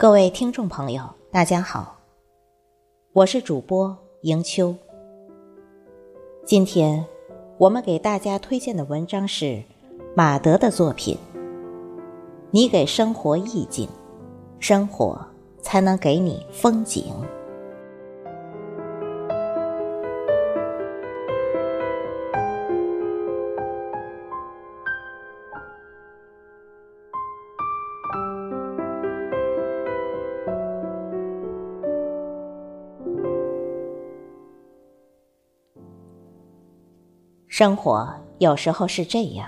各位听众朋友，大家好，我是主播迎秋。今天我们给大家推荐的文章是马德的作品。你给生活意境，生活才能给你风景。生活有时候是这样，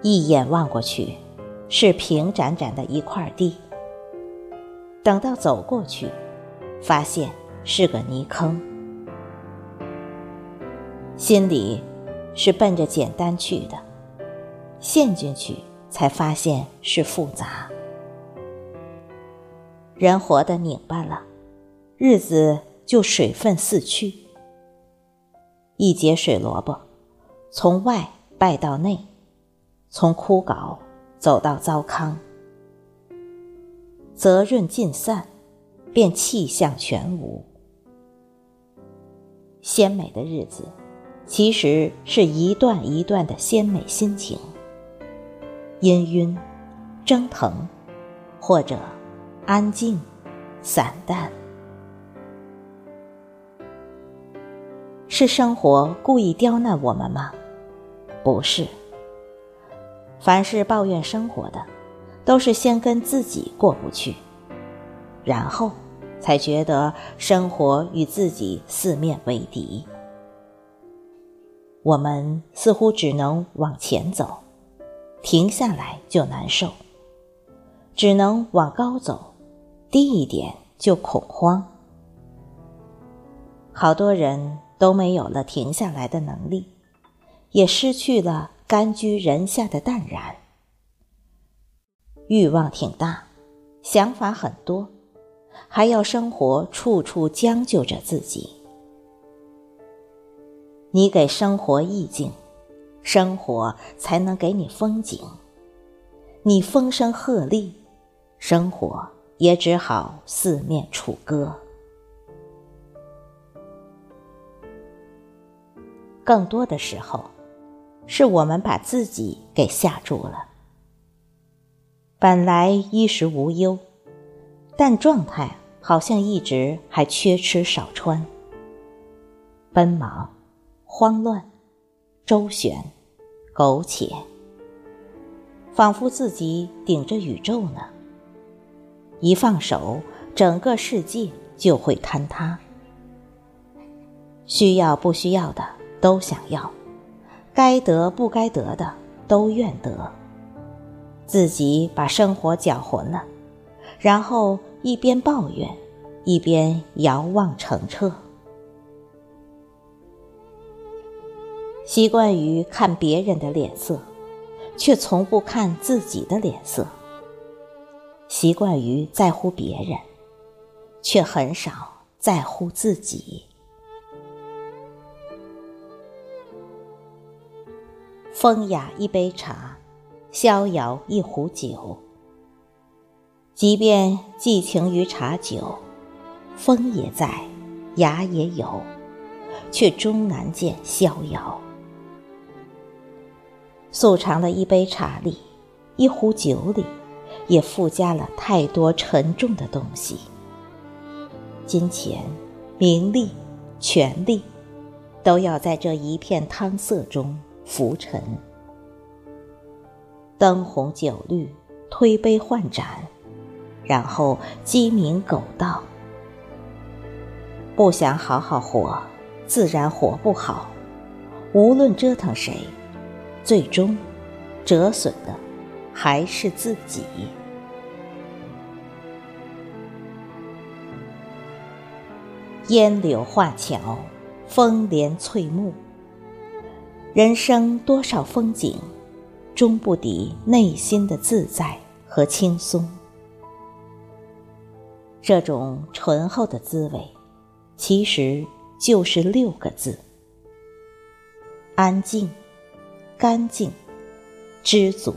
一眼望过去，是平展展的一块地。等到走过去，发现是个泥坑。心里是奔着简单去的，陷进去才发现是复杂。人活得拧巴了，日子就水分四去。一节水萝卜，从外败到内，从枯槁走到糟糠，泽润尽散，便气象全无。鲜美的日子，其实是一段一段的鲜美心情，氤氲、蒸腾，或者安静、散淡。是生活故意刁难我们吗？不是。凡是抱怨生活的，都是先跟自己过不去，然后才觉得生活与自己四面为敌。我们似乎只能往前走，停下来就难受；只能往高走，低一点就恐慌。好多人。都没有了停下来的能力，也失去了甘居人下的淡然。欲望挺大，想法很多，还要生活处处将就着自己。你给生活意境，生活才能给你风景。你风声鹤唳，生活也只好四面楚歌。更多的时候，是我们把自己给吓住了。本来衣食无忧，但状态好像一直还缺吃少穿。奔忙、慌乱、周旋、苟且，仿佛自己顶着宇宙呢。一放手，整个世界就会坍塌。需要不需要的？都想要，该得不该得的都愿得，自己把生活搅浑了，然后一边抱怨，一边遥望澄澈。习惯于看别人的脸色，却从不看自己的脸色；习惯于在乎别人，却很少在乎自己。风雅一杯茶，逍遥一壶酒。即便寄情于茶酒，风也在，雅也有，却终难见逍遥。素常的一杯茶里，一壶酒里，也附加了太多沉重的东西。金钱、名利、权力，都要在这一片汤色中。浮沉，灯红酒绿，推杯换盏，然后鸡鸣狗盗。不想好好活，自然活不好。无论折腾谁，最终折损的还是自己。烟柳画桥，风帘翠幕。人生多少风景，终不敌内心的自在和轻松。这种醇厚的滋味，其实就是六个字：安静、干净、知足。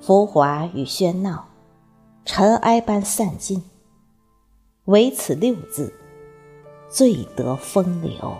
浮华与喧闹，尘埃般散尽，唯此六字，最得风流。